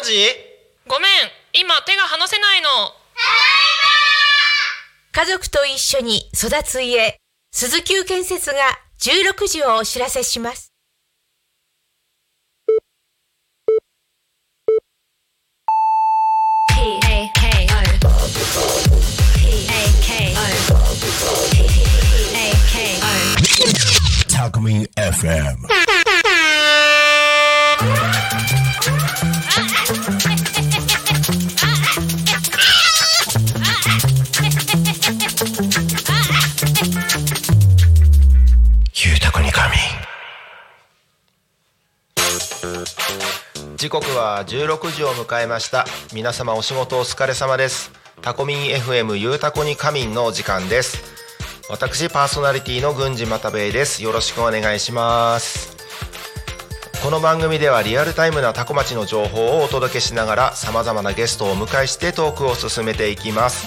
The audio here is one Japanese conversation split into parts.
何時ごめん。今手が離せないの。家族と一緒に育つ家。鈴木建設が16時をお知らせします。タコミン FM 時刻は16時を迎えました。皆様お仕事お疲れ様です。タコミン FM ゆうたこに仮眠のお時間です。私パーソナリティの郡司又兵衛です。よろしくお願いします。この番組ではリアルタイムなタコ町の情報をお届けしながら様々なゲストをお迎えしてトークを進めていきます。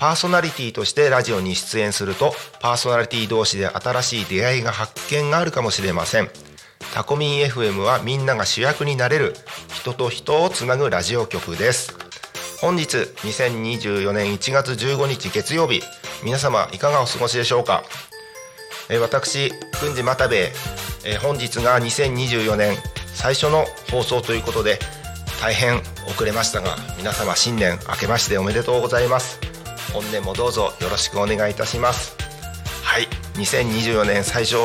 パーソナリティとしてラジオに出演するとパーソナリティ同士で新しい出会いが発見があるかもしれません。タコミン FM はみんなが主役になれる人と人をつなぐラジオ局です。本日2024年1月15日月曜日皆様いかがお過ごしでしょうか？えー私郡司又兵衛、えー本日が2024年最初の放送ということで大変遅れましたが皆様新年明けましておめでとうございます。本年もどうぞよろしくお願いいたします。はい。2024年最初、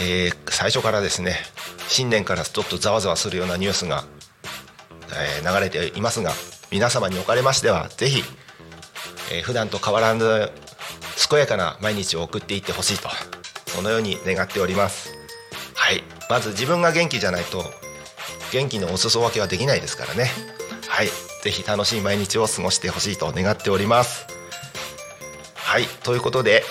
えー最初からですね新年からちょっとざわざわするようなニュースが、えー流れていますが皆様におかれましてはぜひえー普段と変わらぬ健やかな毎日を送っていってほしいとそのように願っております。はい。まず自分が元気じゃないと元気のお裾分けはできないですからね。はい。ぜひ楽しい毎日を過ごしてほしいと願っております。はいということで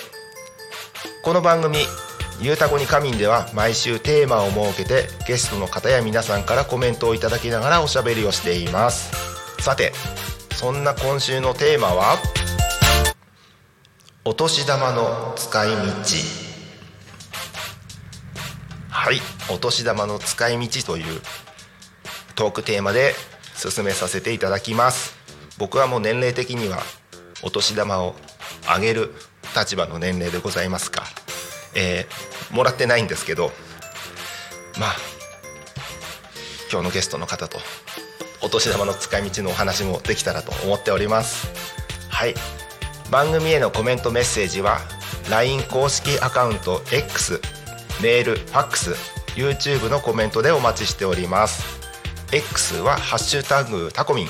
この番組「ゆうたこに仮眠」では毎週テーマを設けてゲストの方や皆さんからコメントをいただきながらおしゃべりをしています。さてそんな今週のテーマはお年玉の使い道。はいお年玉の使い道というトークテーマで進めさせていただきます。僕はもう年齢的にはお年玉をあげる立場の年齢でございますが、えーもらってないんですけどまあ今日のゲストの方とお年玉の使い道のお話もできたらと思っております。はい。番組へのコメントメッセージは LINE 公式アカウント X メールファックス YouTube のコメントでお待ちしております。X は「ハッシュタグタコミン」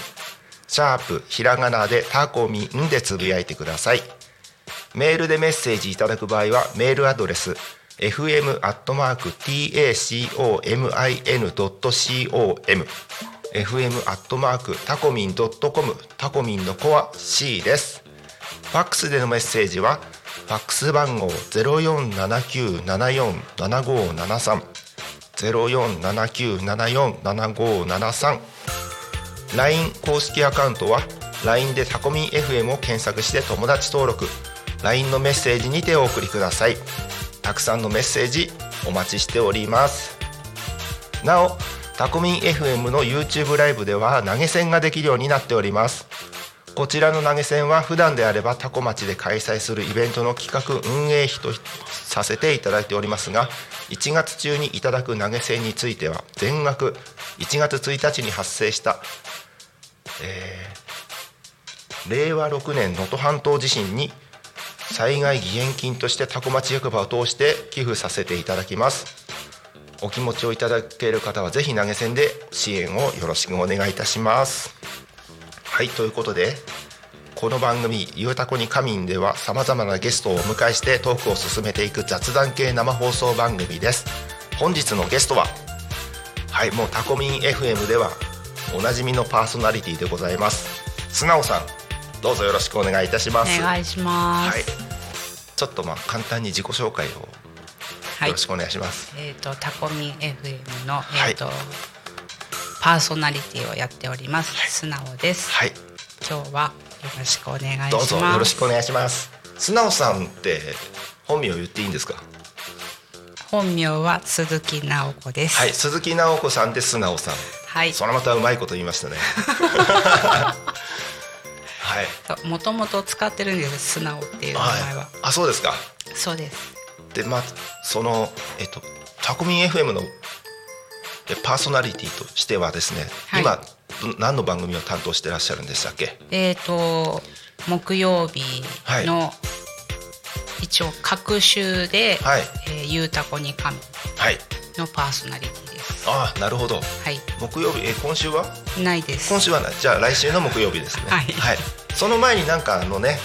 シャープひらがなでタコミンでつぶやいてください。メールでメッセージいただく場合はメールアドレス fm.tacomin.com fm. アットマークタコミン .com タコミンの子は C です。ファックスでのメッセージはファックス番号0479747573 0479747573 LINE 公式アカウントは LINE でタコミン FM を検索して友達登録。LINE のメッセージにてお送りください。たくさんのメッセージお待ちしております。なおタコミン FM の YouTube ライブでは投げ銭ができるようになっております。こちらの投げ銭は普段であればタコ町で開催するイベントの企画運営費とさせていただいておりますが1月中にいただく投げ銭については全額1月1日に発生した、えー令和6年能登半島地震に災害義援金としてタコ町役場を通して寄付させていただきます。お気持ちをいただける方はぜひ投げ銭で支援をよろしくお願いいたします。はいということでこの番組「ゆうたこに仮眠」ではさまざまなゲストをお迎えしてトークを進めていく雑談系生放送番組です。本日のゲストははいもうタコミン FM ではおなじみのパーソナリティでございます。素直さんどうぞよろしくお願いいたします。お願いします。はい。ちょっとまあ簡単に自己紹介をよはい。ろしくお願いします。えっ、とタコミン FM のはい。えっ、と、パーソナリティをやっております、素直です。はい。今日はよろしくお願いします。どうぞよろしくお願いします素直さんって本名言っていいんですか？本名は鈴木直子です。はい鈴木直子さんで素直さんはい。それまたうまいこと言いましたね はいもともと使ってるんです素直っていう名前は。あそうですかそうです。でまあそのえっとタコミン FM のえパーソナリティとしてはですね、はい今ど何の番組を担当してらっしゃるんでしたっけ？えっ、と木曜日の、一応各週で、はい。えーゆうたこに神はい。のパーソナリティです。ああなるほど。はい。木曜日？え今週は？ないです。今週はない。じゃあ来週の木曜日ですね。はい。その前になんかあのね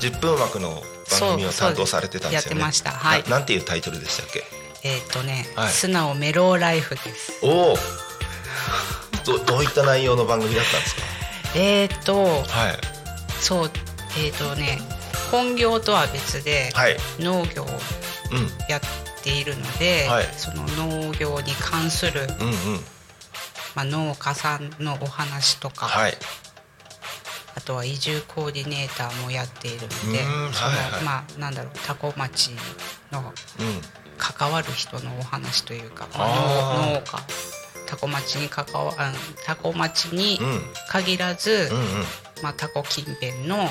10分枠の番組を担当されてたんですよね。やってました。はい。ななんていうタイトルでしたっけ？えっ、とね、はい。素直メローライフです。おおどどういった内容の番組だったんですか？えっ、とはい。そうえっ、とね本業とは別ではい。農業をうん。やっているので、はい。その農業に関する、うんうん。まあ、農家さんのお話とか、はい。あとは移住コーディネーターもやっているのでなんだろう多古町のうん。関わる人のお話というか、まあ農家多古町に関わあ多古町にうん。限らず、うんうん。まあ、タコ近辺のはい。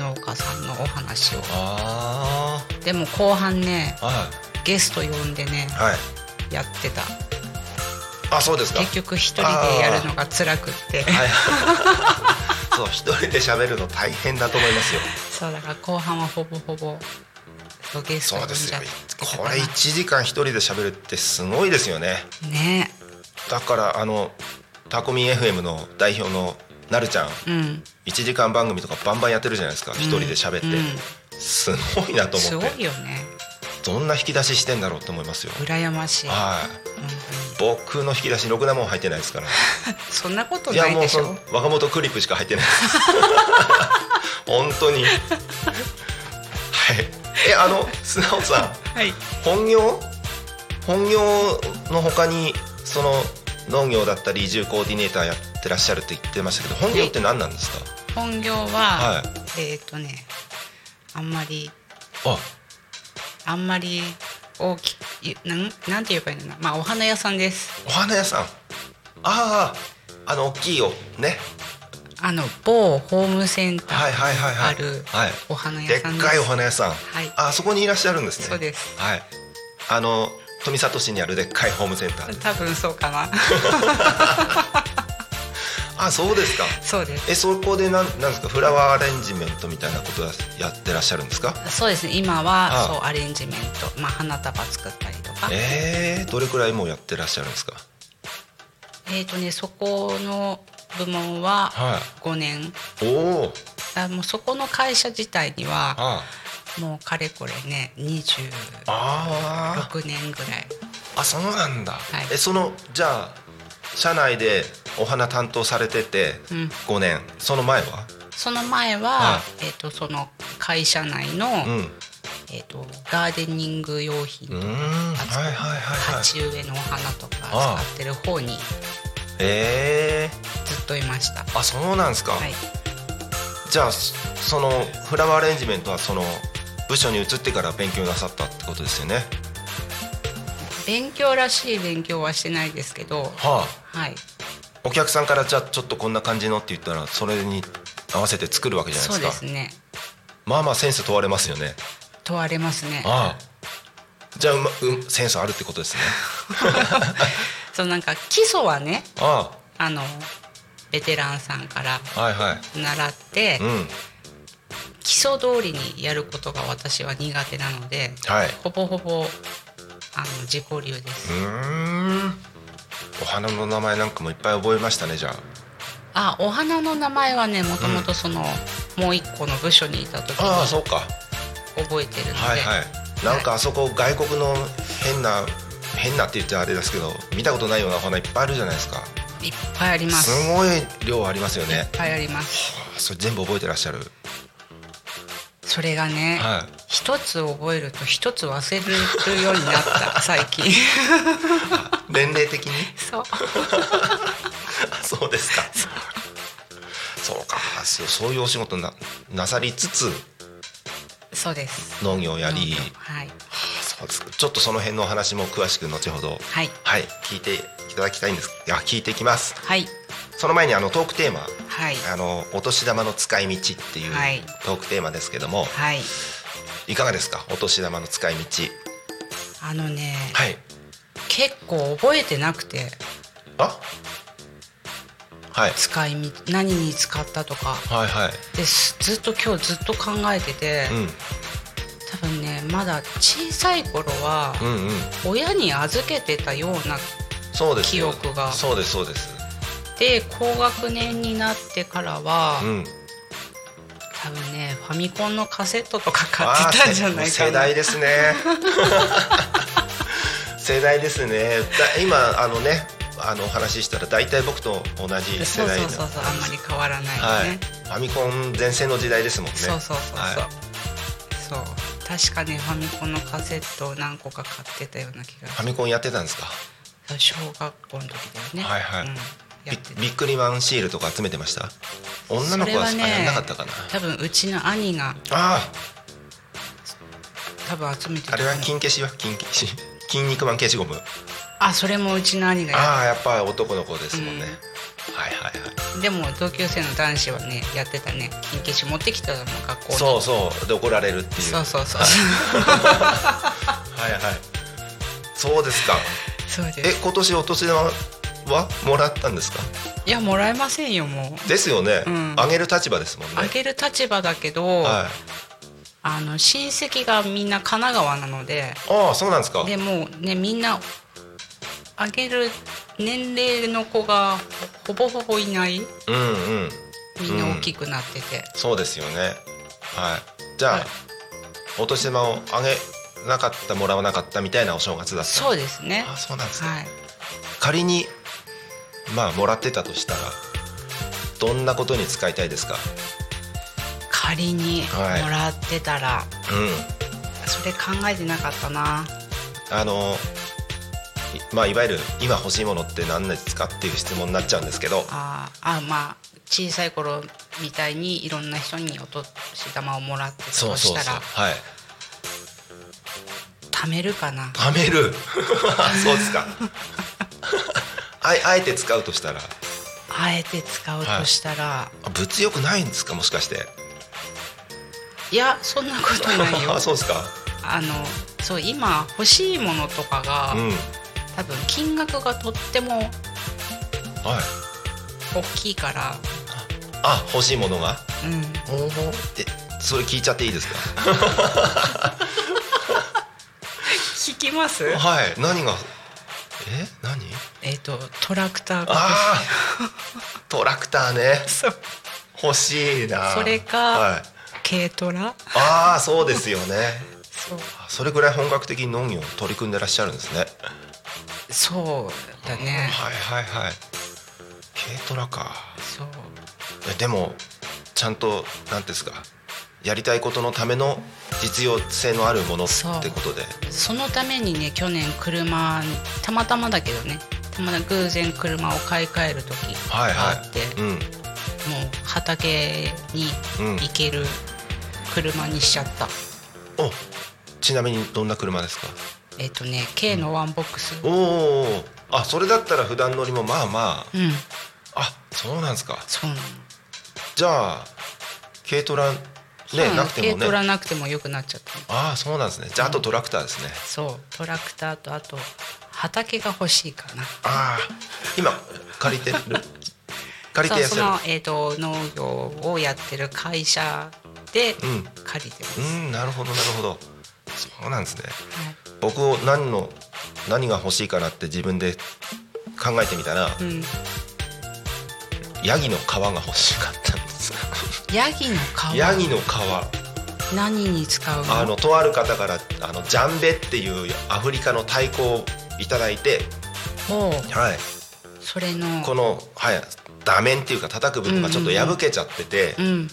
農家さんのお話を。あでも後半ねあはゲスト呼んでねいはい。やってた。あそうですか。結局一人でやるのが辛くって。はい。そう一人で喋るの大変だと思いますよ。そうだから後半はほぼほぼそうゲストそうですよ。これ1時間一人で喋るってすごいですよね。ねだからあのタコミン FM の代表のなるちゃんうん。1時間番組とかバンバンやってるじゃないですか一人で喋って、うん。すごいなとすご思って。いよね。どんな引き出ししてんだろうと思いますよ。羨ましい。はい。本僕の引き出しろくなもん入ってないですから。そんなこといやないでしょ。もうその若元クリップしか入ってない 本当に。はい。えあの素直さん。はい。本業？本業の他にその農業だったり移住コーディネーターやってらっしゃるって言ってましたけど本業って何なんですか？本業は、はえっ、とねあんまりあ。あんまり大きいなんなんて言えばいいのかな？まあお花屋さんです。お花屋さん。あああの大きいよね。あの某ホームセンタはいーはいはいはい。あるはい。お花で屋さんです。っかいお花屋さん、はい。あそこにいらっしゃるんですね。そうです。はい。あの富里市にあるでっかいホームセンター。多分そうかな。あそうですか。そうです。えそこでなんなんですかフラワーアレンジメントみたいなことややってらっしゃるんですか？そうです。ね今はあそうアレンジメント、まあ、花束作ったりとか。えー、どれくらいもうやってらっしゃるんですか？えっ、とねそこの部門はは5年、おおあもうそこの会社自体にはあもうかれこれね26あー。年ぐらい。あそうなんだ、い。えそのじゃあ社内でお花担当されててうん。5年、その前は？その前は、はえっ、とその会社内の、うん。えっ、とガーデニング用品とかうーん。はいはいはいはい。鉢植えのお花とか使ってる方にえ。ずっといました。ー、あそうなんですか、はい、じゃあそそのフラワーアレンジメントはその部署に移ってから勉強なさったってことですよね。勉強らしい勉強はしてないですけど、はあ。はい、お客さんからじゃあちょっとこんな感じのって言ったらそれに合わせて作るわけじゃないそうですか。ですね。まあまあセンス問われますよね。問われますね。ああ。じゃあうま、うん、センスあるってことですね。そうなんか基礎はね、あ。あのベテランさんからあはいはい。習って、うん基礎通りにやることが私は苦手なので、はい。ほぼほぼあの自己流です。お花の名前なんかもいっぱい覚えましたねじゃあ、お花の名前はね、もともとその、もう一個の部署にいた時あああにそうか。覚えてるので、はいはい。なんかあそこ外国の変な変なって言っちゃあれですけど見たことないようなお花いっぱいあるじゃないですか。いいっぱいあります。すごい量ありますよね。いっぱいあります。それ全部覚えてらっしゃるそれがね、はい。一つ覚えると一つ忘れるようになった 最近。年齢的に？そう。あ そうですか。そうか。そうそういうお仕事ななさりつつそうです。農業やり。はい。そうですちょっとその辺のお話も詳しく後ほどはい。はい聞いていただきたいんです。いや聞いていきます。はいその前にあのトークテーマはい。あのお年玉の使い道っていうはい。トークテーマですけども、はい。い、かがですか？お年玉の使い道。あのね、はい。結構覚えてなくて。あ？はい。使いみ何に使ったとか。はいはい。ですずっと今日ずっと考えてて、うん。多分ねまだ小さい頃はうんうん。親に預けてたようなそうですよ。記憶が。そうですそうですで高学年になってからは、うん。多分ねファミコンのカセットとか買ってたんじゃないかな。世代ですね。世代ですね。だ今あのねあのお話ししたら大体僕と同じ世代のそうそうそうそうあんまり変わらないよはい。ね、ファミコン全盛の時代ですもんね。そうそうそうそう、はい。そう。確かねファミコンのカセットを何個か買ってたような気がファミコンやってたんですか？小学校の時だよね。はいはい。うん、やってビビックリマンシールとか集めてました？女の子はそれはねやんなかったかな？多分うちの兄があ多分集めてああれは金消しは金消し。筋肉マン消しゴム。あそれもうちの兄がやああやっぱ男の子ですもんね、うん。はいはいはい。でも同級生の男子はねやってたね。金消し持ってきたの学校に。そうそう。で怒られるっていうそうそうそう。はいはい。そうですか。そうです。え今年お年玉はもらったんですか？いやもらえませんよもう。ですよね、うん。あげる立場ですもんね。あげる立場だけど、はい。あの親戚がみんな神奈川なのでああそうなんですか。でもうねみんなあげる年齢の子がほぼほぼいない。うんうん。みんな大きくなってて、そうですよね。はい。じゃあ、はい。お年玉をあげなかったもらわなかったみたいなお正月だった。そうですね。あそうなんですね、はい。仮にまあもらってたとしたらどんなことに使いたいですか？仮にはい。もらってたら、うん。それ考えてなかったな。あのいまあいわゆる今欲しいものって何ですかっていう質問になっちゃうんですけどあーあまあ小さい頃みたいにいろんな人にお年玉をもらってたとしたらはい。貯めるかな。貯める。そうですか ああえて使うとしたら？あえて使うとしたら、あ物欲ないんですか？もしかして。い、やそんなことないよ。あ そうですか？あのそう今欲しいものとかが、うん。多分金額がとってもはい。大きいから、あ欲しいものが？うん、おおえそれ聞いちゃっていいですか？聞きます？はい。何が？え？何？えっ、とトラクター。がああトラクターね。欲しいな。それかはい、軽トラ。ああそうですよね。そう。それぐらい本格的に農業を取り組んでらっしゃるんですね。そうだね。はいはいはい。軽トラか。そう。えでもちゃんと何ですか。やりたいことのための実用性のあるものってことで。そのためにね去年車にたまたまだけどねたまたま偶然車を買い替える時はいがあって、はいうん。もう畑に行ける車にしちゃった、おちなみにどんな車ですか？えっ、とね 軽のワンボックス。おおあそれだったら普段乗りもまあまうん。ああそうなんですか。そうなの。じゃあ軽トラねなくてもね。軽トラなくてもよくなっちゃったの。ああそうなんですね。じゃああとトラクターですね、そう。トラクターとあと畑が欲しいかな。ああ今借りてる？借りてやっしゃる？その、えー、と農業をやってる会社でうん。借りてます、うんなるほどなるほど。そうなんですね。はい。僕を何の何が欲しいかなって自分で考えてみたらうん、ヤギの皮が欲しかったんです。ヤギの皮？ヤギの皮。何に使うの？あのとある方からあのジャンベっていうアフリカの太鼓をいただいてはい。それの。このはい打面っていうか叩く部分がちょっと破けちゃってて、うん。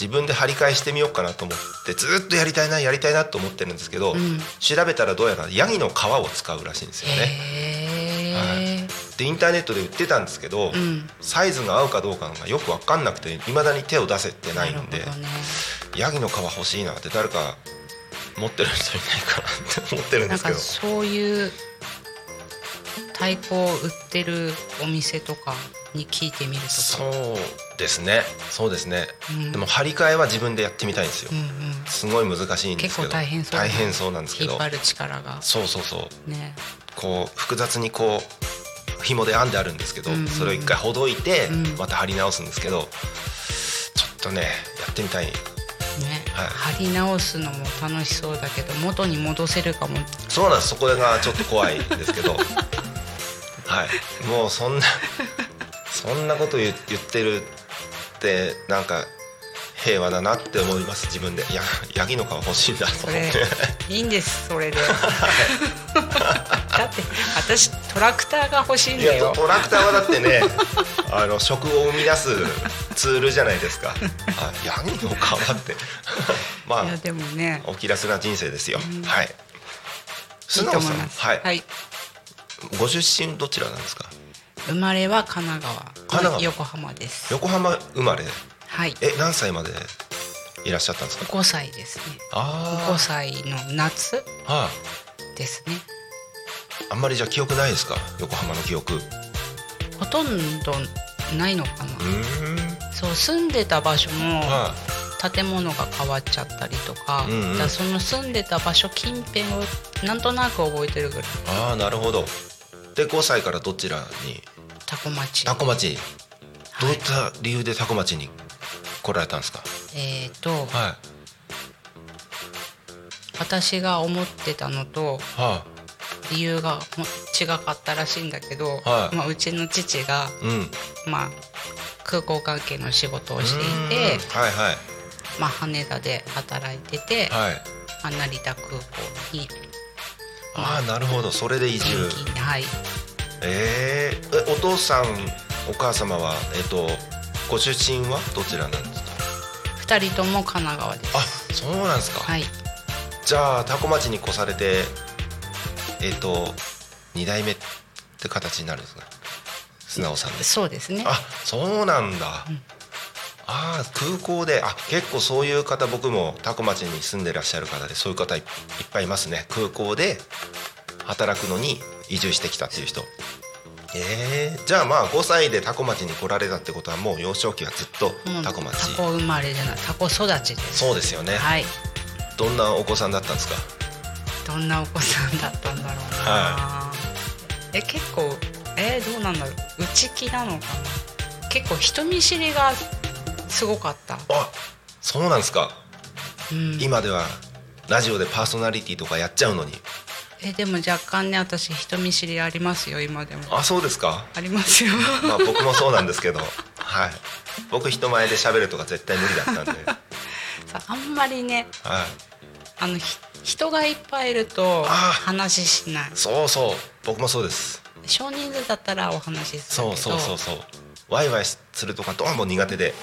自分で張り替えしてみようかなと思ってずっとやりたいなやりたいなと思ってるんですけど、ん。調べたらどうやらヤギの皮を使うらしいんですよね。でインターネットで売ってたんですけど、ん。サイズが合うかどうかがよく分かんなくていまだに手を出せてないんでね。ヤギの皮欲しいなって誰か持ってる人いないかなって思ってるんですけど。そういう太鼓を売ってるお店とかに聞いてみるとか。そうですね。そうですね、うん。でも張り替えは自分でやってみたいんですよ、うんうん。すごい難しいんですけど。結構大変そう大変そうなんですけど。引っ張る力が。そうそうそう。ね。こう複雑にこう紐で編んであるんですけど、うんうんそれを一回ほどいて、うん。また貼り直すんですけどちょっとねやってみたい。ね、はい。貼り直すのも楽しそうだけど元に戻せるかも。そうなんです。そこがちょっと怖いんですけど はい。もうそんな そんなこと言言ってるってなんか平和だなって思います自分で。やヤギの皮欲しいんだと思って。いいんですそれで。だって私トラクターが欲しいんだよ。トトラクターはだってね あの食を生み出すツールじゃないですか。あヤギの皮って。まいやでもね。あお気楽な人生ですよ、はい。い素直さん。はい、はい、ご出身どちらなんですか？生まれは神奈川神奈川。横浜です。横浜生まれ？はい。え何歳までいらっしゃったんですか？5歳ですね。あ5歳の夏あはですね。ああんまりじゃあ記憶ないですか？横浜の記憶。うほとんどないのかな、そう住んでた場所もは建物が変わっちゃったりとか,、うんうん。その住んでた場所近辺をなんとなく覚えてるぐらいい。ああなるほどで5歳からどちらに？タコ町。タコ町。どうはいいった理由でタコ町に来られたんですか？えっ、とは私が思ってたのと理由がも違かったらしいんだけど、はい。まあ、うちの父が、いうん。まあ、空港関係の仕事をしていてはいはい。まあ、羽田で働いてて、はい。まあ、成田空港にああなるほど。それで移住。はい。えー、えお父さんお母様はえっ、とご出身はどちらなんですか？2人とも神奈川です。あそうなんですか、はい。じゃあ多古町に越されてえっ、と2代目って形になるんですか？素直さんで。すそうですね。あそうなんだ、ああ空港で。あ結構そういう方僕も多古町に住んでらっしゃる方でそういう方いいっぱいいますね。空港で働くのに移住してきたっていう人。えー、じゃあまあ5歳で多古町に来られたってことはもう幼少期はずっと多古町、タコ生まれじゃない。タコ育ちです。そうですよね、はい。どんなお子さんだったんですか？どんなお子さんだったんだろうな、はえ結構えーどうなんだろう。内気なのかな。結構人見知りがすごかった、あそうなんですか。うん、今ではラジオでパーソナリティとかやっちゃうのに。えでも若干ね私人見知りありますよ今でも。あそうですか。ありますよ。まあ僕もそうなんですけど。はい。僕人前で喋るとか絶対無理だったんで。さあんまりねはい。あのひ人がいっぱいいるとあ話しない。そうそう。僕もそうです。少人数だったらお話しするそうそうそうそう。ワイワイするとかどうも苦手で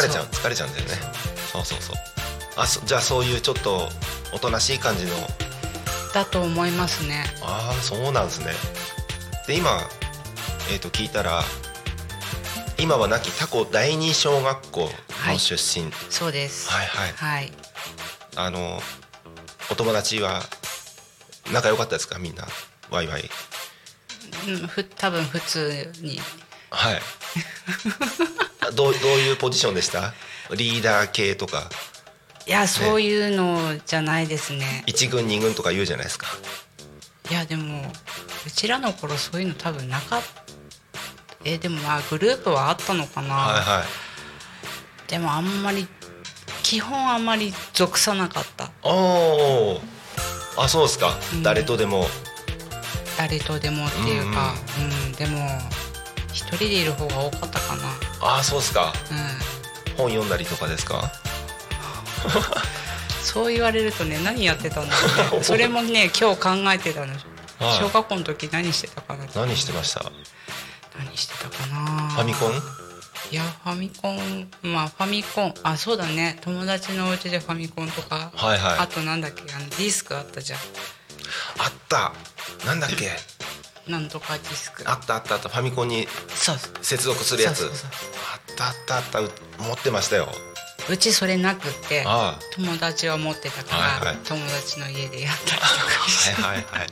疲れちゃう疲れちゃうんだよね。そうそうそう。あそじゃあそういうちょっとおとなしい感じの。だと思いますね。ああそうなんですね。で今えっ、と聞いたら今は亡きタコ第二小学校の出身、そうです。はいはい。はい。あのお友達は仲良かったですか？みんなワイワイ。うんふ多分普通に。はい どうどういうポジションでした？リーダー系とか。いやそういうのじゃないですね。1軍2軍とか言うじゃないですか。いやでもうちらの頃そういうの多分なかった。えでもまあグループはあったのかな、はいはい。でもあんまり基本あんまり属さなかった。おおあそうですか、うん。誰とでも。誰とでもっていうか、うんでも一人でいる方が多かったかなあそうですか。うん。本読んだりとかですか？そう言われるとね何やってたんだろうね。それもね今日考えてたの。はい。小学校の時何してたかな何してました？何してたかな。ファミコン？いやファミコンまあファミコンあそうだね。友達のお家でファミコンとか、はいはい。あとなんだっけあのディスクあったじゃん。あった。なんだっけ？なんとかディスク。あったあったあった。ファミコンにそう。接続するやつ。そうそうそうあったあったあった。う持ってましたよ。うちそれなくってあ友達は持ってたから、はいはい。友達の家でやったりとかはいはいはい。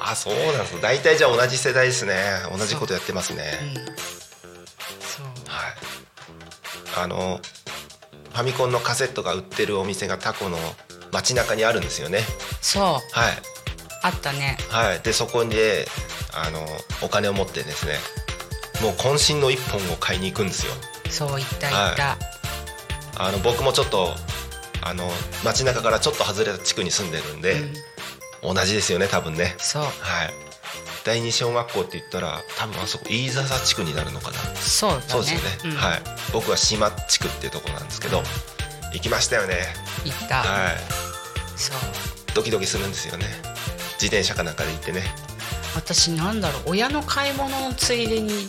あそうなんです。大体じゃあ同じ世代ですね。同じことやってますね。うん。そう。はい。あのファミコンのカセットが売ってるお店がタコの街中にあるんですよね。そう。はいあったね。はい。でそこであのお金を持ってですねもう渾身の一本を買いに行くんですよ。そう言った言った、あの僕もちょっとあの街中からちょっと外れた地区に住んでるんで、同じですよね多分ね。そう。はい。第二小学校って言ったら多分あそこ飯笹地区になるのかな。そうだね。そうですよね、ん。はい。僕は島地区っていうところなんですけど行きましたよね。言った、はい。そう。ドキドキするんですよね自転車かなんかで行ってね。私なんだろう親の買い物のついでに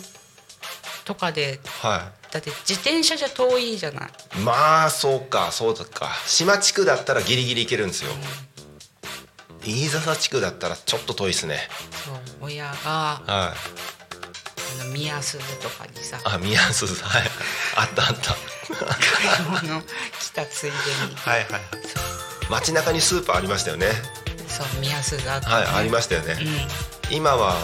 とかではだって自転車じゃ遠いじゃない。いまあそうかそうだか。島地区だったらギリギリ行けるんですよ。飯笹地区だったらちょっと遠いですね。そう親がはい。あの宮鈴とかにさ。あ宮津はい。あったあった。買い物来たついでに。はいはいはい。街中にスーパーありましたよねそう宮鈴あった、ね、はいありましたよね、うん。今は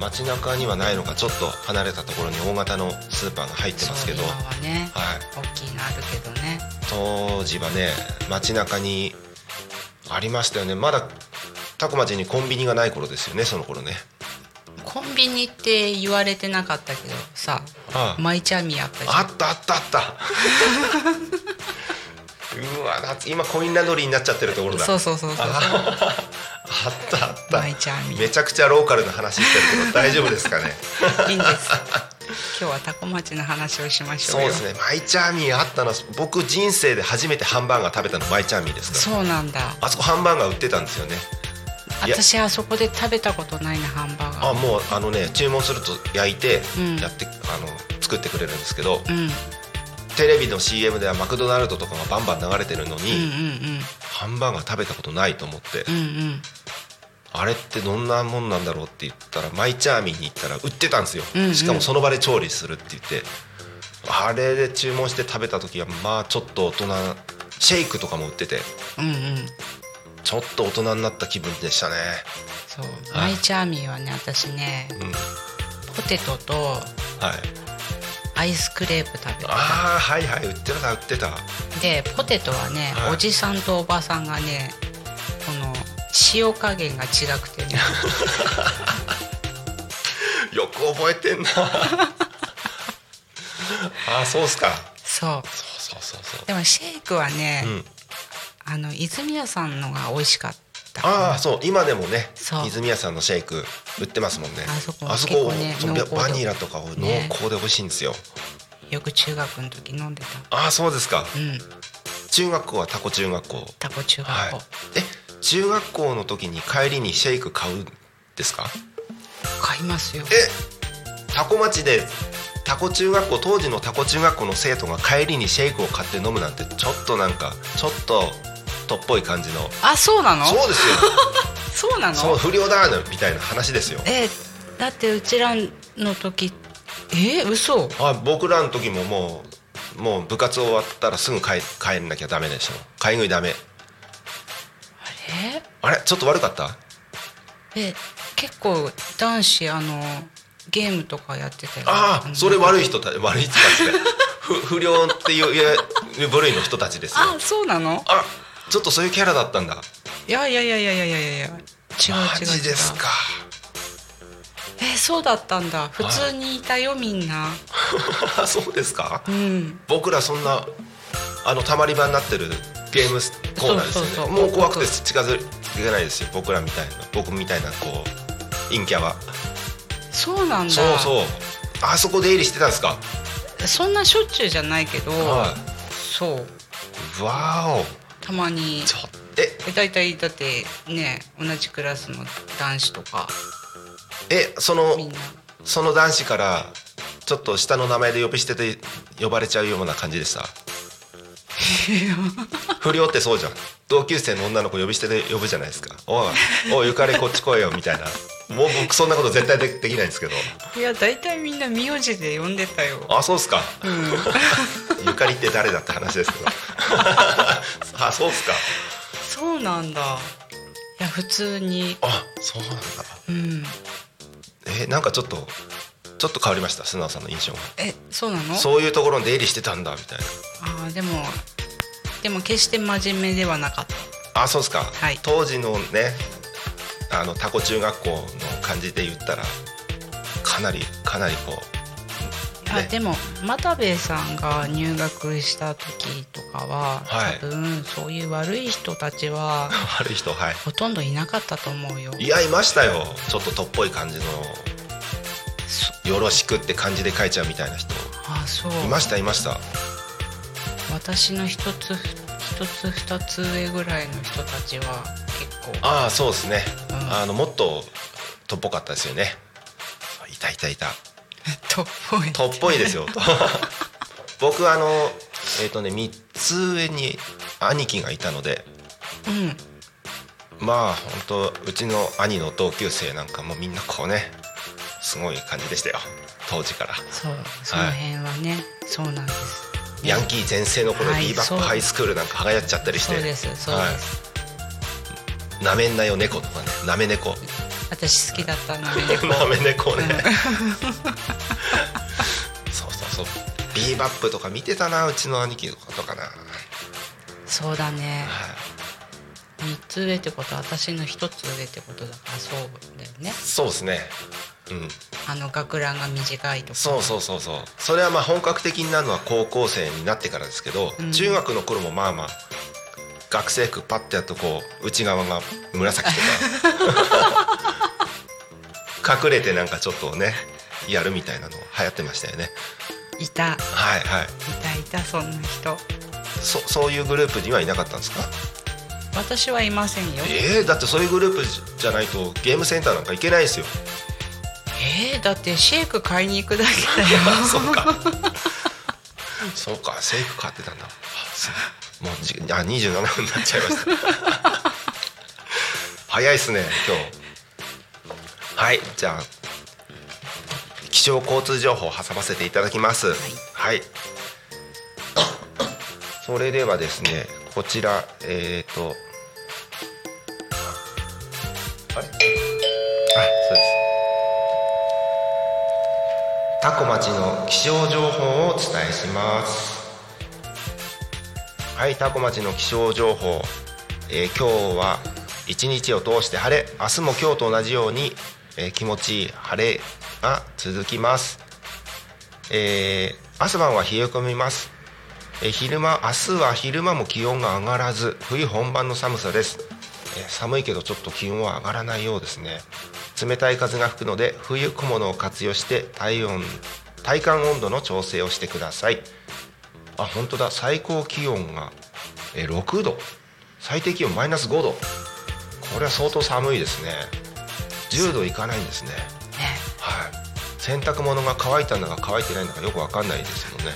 街中にはないのかちょっと離れたところに大型のスーパーが入ってますけど。ね、はい。大きいのあるけどね。当時はね街中にありましたよね。まだタコ町にコンビニがない頃ですよねその頃ね。コンビニって言われてなかったけどさあマイチャミあったじゃん。あったあったあった うわ夏今コインランドリーになっちゃってるところだ。そうそうそうそうあったあった。めちゃくちゃローカルな話してるけど大丈夫ですかね。いいんです。今日はタコ町の話をしましょよ。そううですね。マイチャーミーあったの僕人生で初めてハンバーガー食べたのマイチャーミーですから。そうなんだ。あそこハンバーガー売ってたんですよね。私あそこで食べたことないなハンバーガー。あもうあのね注文すると焼いてうん。やって、あの作ってくれるんですけど、うんテレビの CM ではマクドナルドとかがバンバン流れてるのに、うんうんハンバーガー食べたことないと思って、うんうん。うんあれってどんなもんなんだろうって言ったらマイチャーミーに行ったら売ってたんですよ、うんうん。しかもその場で調理するって言って。あれで注文して食べた時はまあちょっと大人シェイクとかも売ってて。うんうん。ちょっと大人になった気分でしたね。そうはいマイチャーミーはね私ねうん。ポテトとはいアイスクレープ食べてた。ああはいはい売ってた売ってた。でポテトはね、はい。おじさんとおばさんがねこの塩加減が違くてね。よく覚えてんな。ああそうっすか。そう。そうそうそうそう。でもシェイクはね、うん。あの泉谷さんのが美味しかったああそう。今でもね泉谷さんのシェイク売ってますもんね。あそこあそこバニラとかを濃ね。厚で美味しいんですよ、よく中学の時飲んでた。ああそうですか。うん。中学校はタコ中学校。タコ中学校、はい。え中学校の時に帰りにシェイク買うんですか？買いますよ。えタコ町でタコ中学校当時のタコ中学校の生徒が帰りにシェイクを買って飲むなんてちょっとなんかちょっととっぽい感じの。あそうなの？そうですよ。そうなの？そう不良だみたいな話ですよ。えだってうちらの時え嘘？あ僕らの時ももうもう部活終わったらすぐ帰帰んなきゃダメでしょ買い食いダメ。えあれ？ちょっと悪かった？え結構男子あのゲームとかやってたよのああそれ悪い人た悪い人たちで。不 不良っていういや部類の人たちですよ。あそうなの？あちょっとそういうキャラだったんだ。いやいやいやいやいやいやいや。違う違う違うマジですか。えそうだったんだ。普通にいたよみんな。そうですか？うん。僕らそんなあのたまり場になってるゲームコーナーですよね。そうそうそう。もう怖くて近づけないですよ。僕らみたいな。僕みたいなこう陰キャは。そうなんだ。そうそう。あそこ出入りしてたんですか？そんなしょっちゅうじゃないけど、はそう。いわーおたまに。ちょええ。大体だってね同じクラスの男子とか。えそのみんな。その男子からちょっと下の名前で呼び捨てで呼ばれちゃうような感じでした？不良ってそうじゃん。同級生の女の子呼び捨てで呼ぶじゃないですか「おいおいゆかりこっち来いよ」みたいなもう僕そんなこと絶対でできないんですけど。いや大体みんな名字で呼んでたよ。あそうっすか、ゆかりって誰だって話ですけど。あそうっすか。そうなんだ。いや普通に。あそうなんだ。うん。えなんかちょっとちょっと変わりました？素直さんの印象が。えそうなの？そういうところに出入りしてたんだみたいな。あーでもでも決して真面目ではなかった。あそうですか、はい。当時のねあのタコ中学校の感じで言ったらかなりかなりこう、ね、あでも又兵衛さんが入学した時とかは、はい。多分そういう悪い人たちは 悪い人はい。ほとんどいなかったと思うよ。いやいましたよ。ちょっととっぽい感じの「よろしく」って漢字で書いちゃうみたいな人。あそう。いましたいました。私の一つ一つ二つ上ぐらいの人たちはああそうですね、うん。あのもっととっぽかったですよね。いたいたい。た とっぽい。とっぽいですよ。僕あのえっ、とね3つ上に兄貴がいたのでうん。まあ本当うちの兄の同級生なんかもみんなこうねすごい感じでしたよ。当時から、そうその辺はね、そうなんです。ヤンキー全盛の頃、はいビーバッそう。プハイスクールなんか流行っちゃったりして。そうですそうです、なめんなよ猫とかねなめ猫。私好きだったな。め 猫なめ猫ね。そうそうそう。ビーバップとか見てたなうちの兄貴とかとかな、はいそうだね。三つ上ってことは私の一つ上ってことだからそうだよね。そうですね。うん。あの学ランが短いとか。そうそうそうそう。それはまあ本格的になるのは高校生になってからですけど、うん。中学の頃もまあまあ学生服パッてやるとこう内側が紫とか。隠れてなんかちょっとねやるみたいなの流行ってましたよね。いた。はいはい。いたいたそんな人。そそういうグループにはいなかったんですか？私はいませんよ。えー、だってそういうグループじゃないとゲームセンターなんか行けないですよ。えー、だってシェイク買いに行くだけだよ。そうか。そうかセーク買ってたんだ。あそうもうじあ27分になっちゃいました。早いっすね今日。はいじゃあ気象交通情報を挟ませていただきます。はい、それではですねこちらえっ、ー、とあれ？あそうです。タコ町の気象情報をお伝えします。はいタコ町の気象情報、えー今日は一日を通して晴れ明日も今日と同じように、えー気持ちいい晴れが続きます、えー朝晩は冷え込みます、えー昼間明日は昼間も気温が上がらず冬本番の寒さです、えー寒いけどちょっと気温は上がらないようですね。冷たい風が吹くので冬小物を活用して体温体感温度の調整をしてください。あ本当だ。最高気温がえー6度。最低気温マイナス5度。これは相当寒いですね。10度いかないんですね。ね。はい。洗濯物が乾いたんだか乾いてないんだかよくわかんないですもんね。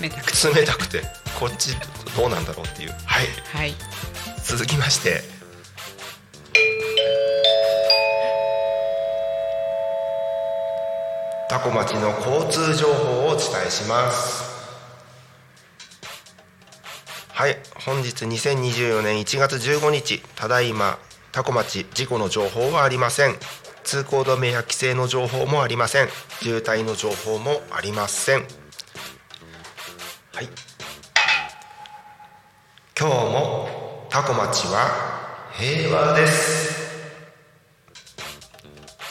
冷たくて。冷たくて。こっちどうなんだろうっていう。はい。はい。続きまして。タコ町の交通情報をお伝えしますはい本日2024年1月15日ただいまタコ町事故の情報はありません。通行止めや規制の情報もありません。渋滞の情報もありません。はい。今日もタコ町は平和です。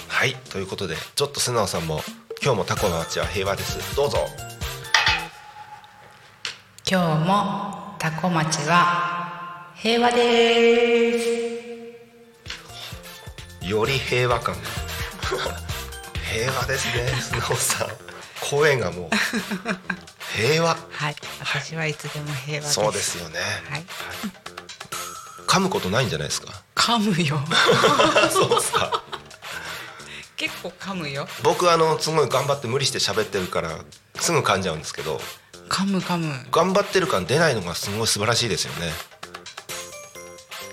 はいということでちょっと素直さんも今日もタコ町は平和です。どうぞ。今日もタコ町は平和です。より平和感が。平和ですね素直さん。声がもう。平和。はい。私はいつでも平和です。そうですよね。はい。噛むことないんじゃないですか？噛むよ。そうですか結構噛むよ。僕あのすごい頑張って無理して喋ってるからすぐ噛んじゃうんですけど噛む噛む。頑張ってる感出ないのがすごい素晴らしいですよね。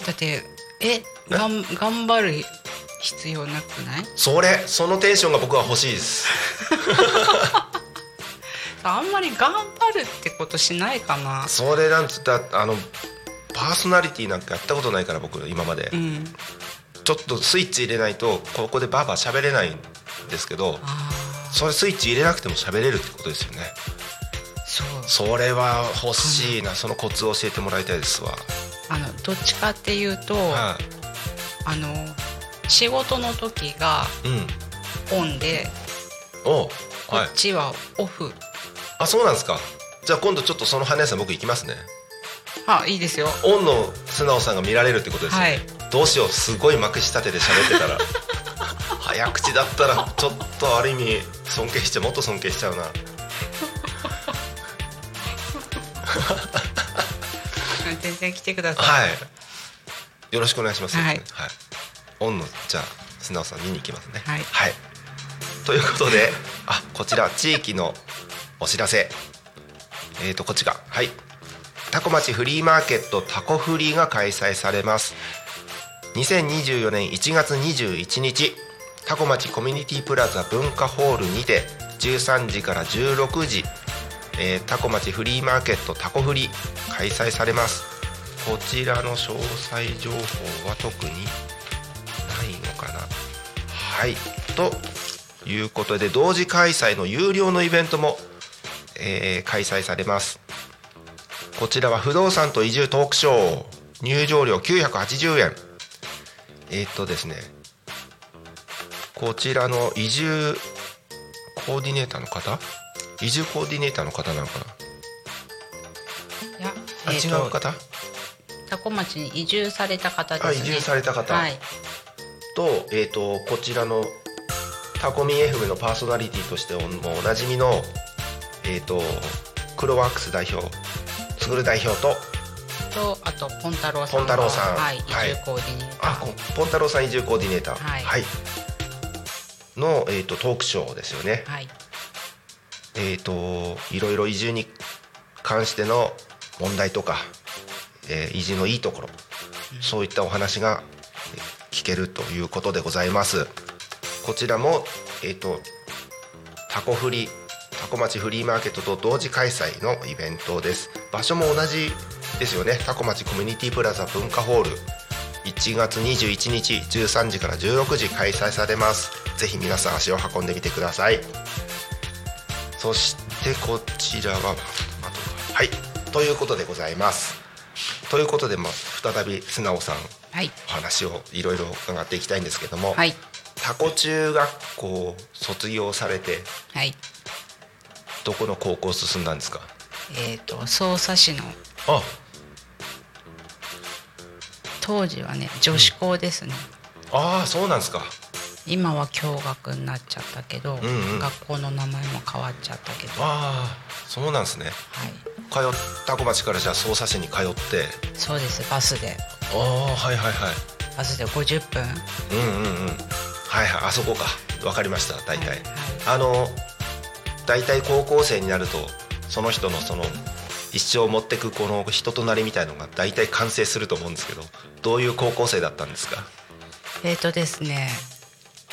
だってえがん頑張る必要なくない？それそのテンションが僕は欲しいです。あんまり頑張るってことしないかな。それなんつったあのパーソナリティなんかやったことないから僕今まで、うん。ちょっとスイッチ入れないとここでバーバー喋れないんですけどあそれスイッチ入れなくても喋れるってことですよね。ーそれは欲しいな、そのコツを教えてもらいたいですわ、あのどっちかっていうと、はあの仕事の時がオンでおこはい。っちはオフ、あそうなんですか。じゃあ今度ちょっとその花屋さん僕行きますね。あいいですよ。オンの素直さんが見られるってことですよ。ね、はい。どうしよう。すごいまくし立てて喋ってたら。早口だったらちょっとある意味尊敬しちゃうもっと尊敬しちゃうな全然来てください、はい。よろしくお願いします、はい。オンのじゃあ素直さん見に行きますね。はい。ということであこちら地域のお知らせ。えーとこっちが。はい。タコ町フリーマーケットタコフリーが開催されます。2024年1月21日タコ町コミュニティプラザ文化ホールにて13時から16時、えータコ町フリーマーケットタコフリ開催されます。こちらの詳細情報は特にないのかな。はい。ということで同時開催の有料のイベントも、えー開催されます。こちらは不動産と移住トークショー。入場料980円。えーっとですね。こちらの移住コーディネーターの方？移住コーディネーターの方なのかな？いやあ、えーと違う方？多古町に移住された方ですね。あ移住された方。はい。と,、えー、とこちらのタコミン FM のパーソナリティとしておおなじみの、えー、とクロワークス代表つぐる代表ととあとポンタロウさんポンタロウさん。はい移はい。住コーディネーター、あこポンタロウさん移住コーディネーター。はい。の、えー、とトークショーですよね、はいえー、といろいろ移住に関しての問題とか、えー移住のいいところ、そういったお話がえー聞けるということでございます。こちらも、えー、とタコフリタコ町フリーマーケットと同時開催のイベントです。場所も同じですよね。タコ町コミュニティプラザ文化ホール。1月21日13時から16時開催されます。ぜひ皆さん足を運んでみてくださいそしてこちらははい。ということでございます。ということでまあ再び素直さんはい。お話をいろいろ伺っていきたいんですけども、はい。タコ中学校を卒業されてはい。どこの高校進んだんですか？えっ、と匝瑳市の。あ。当時はね女子校ですね、あーそうなんですか今は共学になっちゃったけど、んうん。学校の名前も変わっちゃったけど。はああそうなんですね。い。通っタコ町からじゃあ匝瑳市に通って。そうですバスで。ああはいはいはい。バスで50分。うんうんうん。はいはいあそこか。わかりました大体、はいはい。あの大体高校生になるとその人のその一生持ってくこの人となりみたいのが大体完成すると思うんですけどどういう高校生だったんですか？えっ、とですね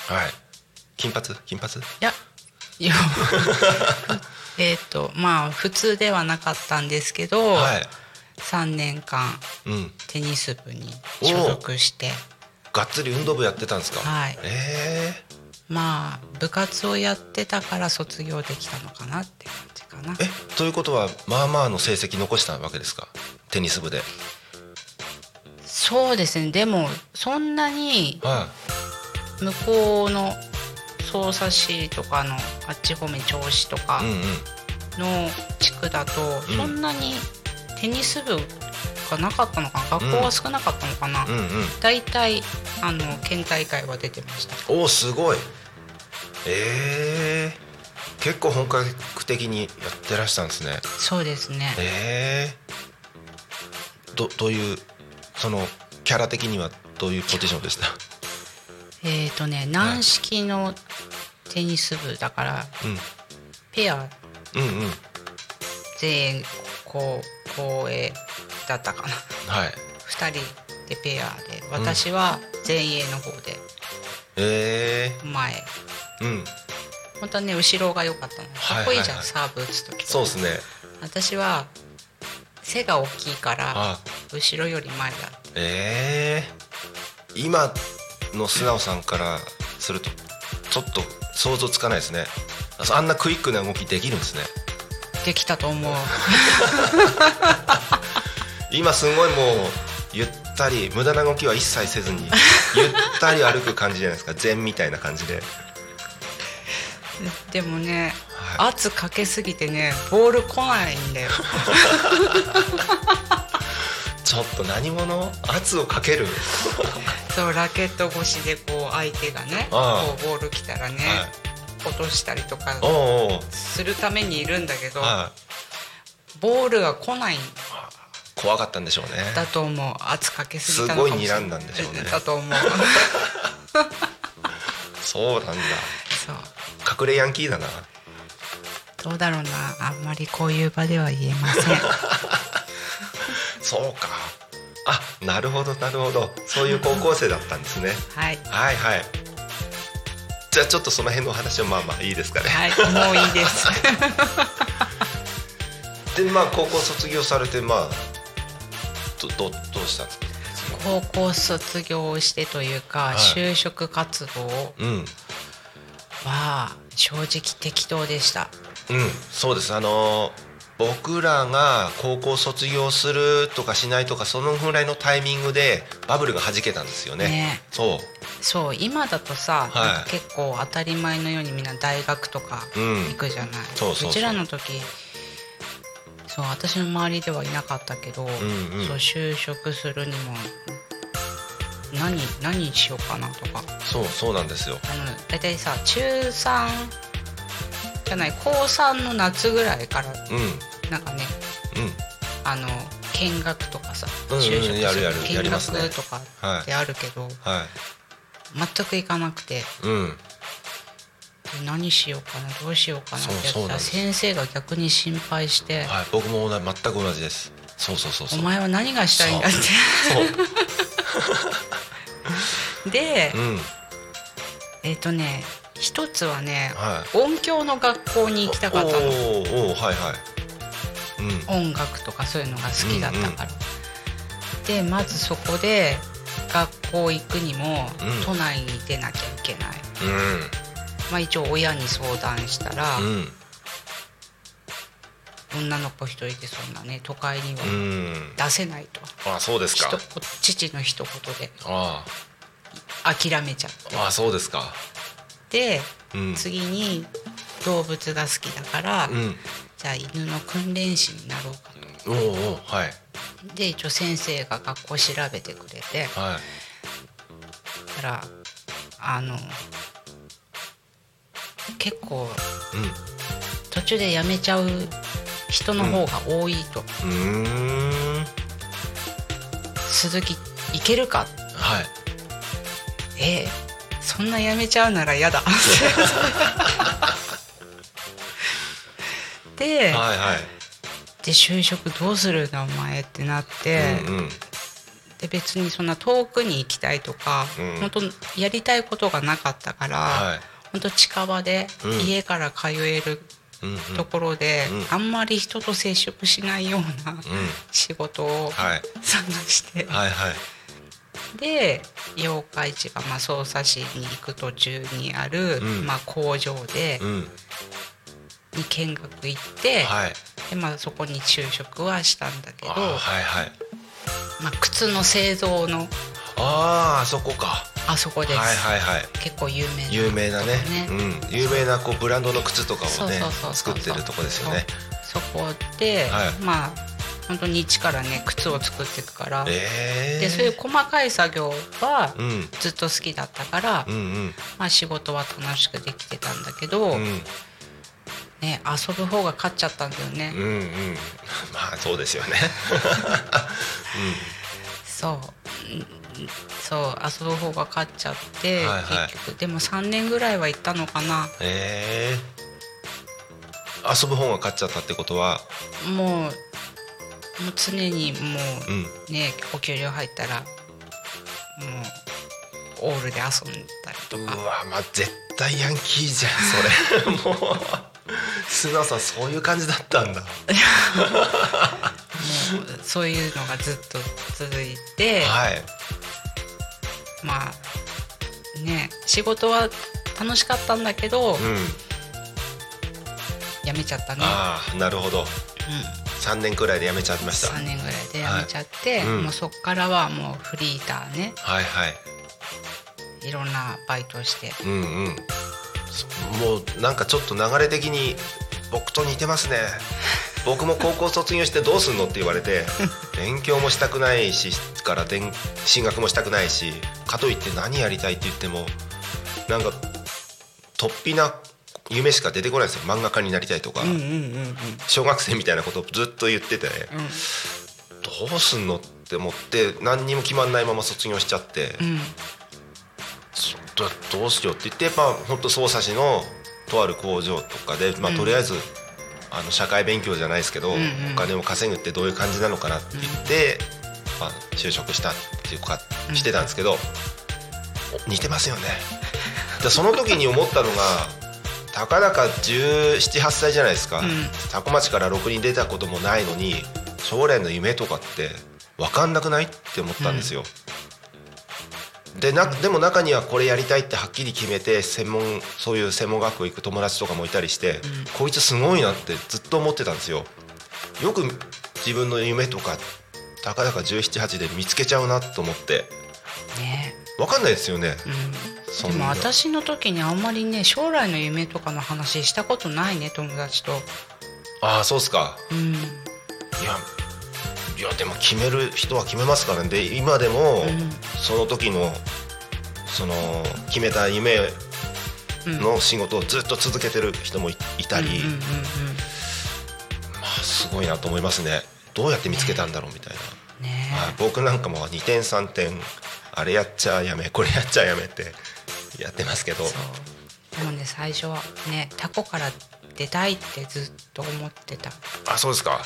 はい。金髪？金髪？いや。いや。えっとまあ普通ではなかったんですけど、はい。3年間うん。テニス部に所属して。がっつり運動部やってたんですか？はい。えまあ部活をやってたから卒業できたのかなって感じかな。ー、えということはまあまあの成績残したわけですか？テニス部で。そうですね。でもそんなには向こうの匝瑳市とかのあっち方面銚子とかの地区だとうん。そんなにテニス部がなかったのかな？学校は少なかったのかな、大体あの県大会は出てました。おおすごい。えー、結構本格的にやってらしたんですね。そうですね。えー、どどういうそのキャラ的にはどういうポジションでした？えっ、とね軟式のテニス部だから、うん。ペア。うんうん。全員こう後衛だったかな。はい。2人でペアで私は前衛の方でえ前、ー、うん。本当はね後ろが良かったの。かっこいいじゃん、サーブ打つ時。そうですね。私は背が大きいからあ。後ろより前だ。えー、今の素直さんからするとちょっと想像つかないですね。あんなクイックな動きできるんですね。できたと思う。今すごいもうゆったり無駄な動きは一切せずにゆったり歩く感じじゃないですか。禅みたいな感じで。でもね、は圧かけすぎてねボール来ないんだよ ちょっと何者圧をかける？そうラケット越しでこう相手がねああ。こうボール来たらね、落としたりとかするためにいるんだけど、はい。ボールが来ない。ん怖かったんでしょうね。だと思う。圧かけすぎたのかもしれない。すごい睨んだんでしょうね。だと思う。そうなんだ。そう。隠れヤンキーだな。どうだろうな。あんまりこういう場では言えません そうか。あなるほどなるほど。そういう高校生だったんですね。はい。はいはい。じゃあちょっとその辺のお話はまあまあいいですかね。はいもういいです。でまあ高校卒業されてまあどどどうしたんですか？高校卒業してというか、はい。就職活動うん。は正直適当でした。うんそうです。あの僕らが高校卒業するとかしないとかそのぐらいのタイミングでバブルが弾けたんですよね。ね。そそう今だとさ、はい。結構当たり前のようにみんな大学とかうん。行くじゃない、そうそうちらの時そう私の周りではいなかったけど、んうん。そう就職するにも何何しようかなとか。うそうそうなんですよ。あの大体さ中3じゃない高3の夏ぐらいからうん。うんなんかねあの見学とかさうんうん就職やるやるや見学とかってあるけど、はい。全く行かなくてうん。で何しようかなどうしようかなってやってたら先生が逆に心配してはい。僕も同じ全く同じです。そうそうそう「そう。お前は何がしたいんだ」って。でうん。えっ、とね一つはね、は音響の学校に行きたかったの。はいはい。うん。音楽とかそういうのが好きだったから、でまずそこで学校行くにも、うん。都内に出なきゃいけない。うん。まあ一応親に相談したら、うん。女の子一人でそんなね都会にはうん。出せないと、あそうですか。父の一言であ。諦めちゃって。ああそうですかで、うん。次に動物が好きだから、うん。じゃあ犬の訓練士になろうかとおうおうはい。で一応先生が学校調べてくれてはい。たらあの結構うん。途中で辞めちゃう人の方が多いと、うーん。鈴木いけるか？はい。えそんな辞めちゃうなら嫌だ。で,、はいはい。で就職どうするんだお前ってなって、うんうん。で別にそんな遠くに行きたいとか、うん。本当やりたいことがなかったから、はい。本当近場でうん。家から通えるうんうん。ところで、うん。あんまり人と接触しないようなうん。仕事をはい。探して、はいはいで八日市がまあ匝瑳市に行く途中にある、うん。まあ、工場で、うん。に見学行って、はい。でまあ、そこに就職はしたんだけど、あーはいはい。まあ、靴の製造のあああそこか。あそこです、はいはいはい。結構有名な有名なね。ね。うん。有名なこうブランドの靴とかをねそうそうそうそう作ってるとこですよね。そこで、はい。まあ本当に一からね靴を作っていくから、ええでそういう細かい作業はうん。ずっと好きだったから、うんうん。まあ、仕事は楽しくできてたんだけど、うん。ね、遊ぶ方が勝っちゃったんだよね、うんうん。まあそうですよね。そう。そう遊ぶ方が勝っちゃって、はいはい。結局。でも3年ぐらいは行ったのかな。えー、遊ぶ方が勝っちゃったってことは？もうもう常にもうね、お給料入ったらもうオールで遊んだりとうかわまあ絶対ヤンキーじゃんそれ。もう須田さんそういう感じだったんだ。もうそういうのがずっと続いて、はい。まあね仕事は楽しかったんだけど、うん。辞めちゃったね、ああなるほど。うん、3年くらいで辞めちゃいました。3年ぐらいで辞めちゃって、はい。うん。もうそっからはもうフリーターね。はいはい。いろんなバイトをして。うんうん。そもうなんかちょっと流れ的に僕と似てますね。僕も高校卒業してどうすんのって言われて 勉強もしたくないしから進学もしたくないしかといって何やりたいって言ってもなんか突飛な夢しか出てこないですよ。漫画家になりたいとか、小学生みたいなことをずっと言ってて、うん。どうすんのって思って何にも決まんないまま卒業しちゃって、どどうしようって言ってまあ本当匝瑳市のとある工場とかで、まあ、うん。とりあえず、あの社会勉強じゃないですけど、お金を稼ぐってどういう感じなのかなって言って、まあ、就職したっていうかしてたんですけど、お似てますよね。でその時に思ったのが たかだか1718歳じゃないですか、ん。多古町からろくに出たこともないのに将来の夢とかって分かんなくないって思ったんですよ。でなでも中にはこれやりたいってはっきり決めて専門そういう専門学校行く友達とかもいたりして、こいつすごいなってずっと思ってたんですよ。よく自分の夢とかたかだか1718で見つけちゃうなと思って。ね。分かんないですよね。うん、でも私の時にあんまりね将来の夢とかの話したことないね友達と。ああそうっすか。うん。いやいやでも決める人は決めますからね。で今でも、うん。その時のその決めた夢うん。の仕事をずっと続けてる人もいいたり、まあ、すごいなと思いますね。どうやって見つけたんだろうみたいな、うんねはい僕なんかも2点3点あれやっちゃやめこれやっちゃやめってやってますけど。でもね最初はねタコから出たいってずっと思ってた、あそうですか。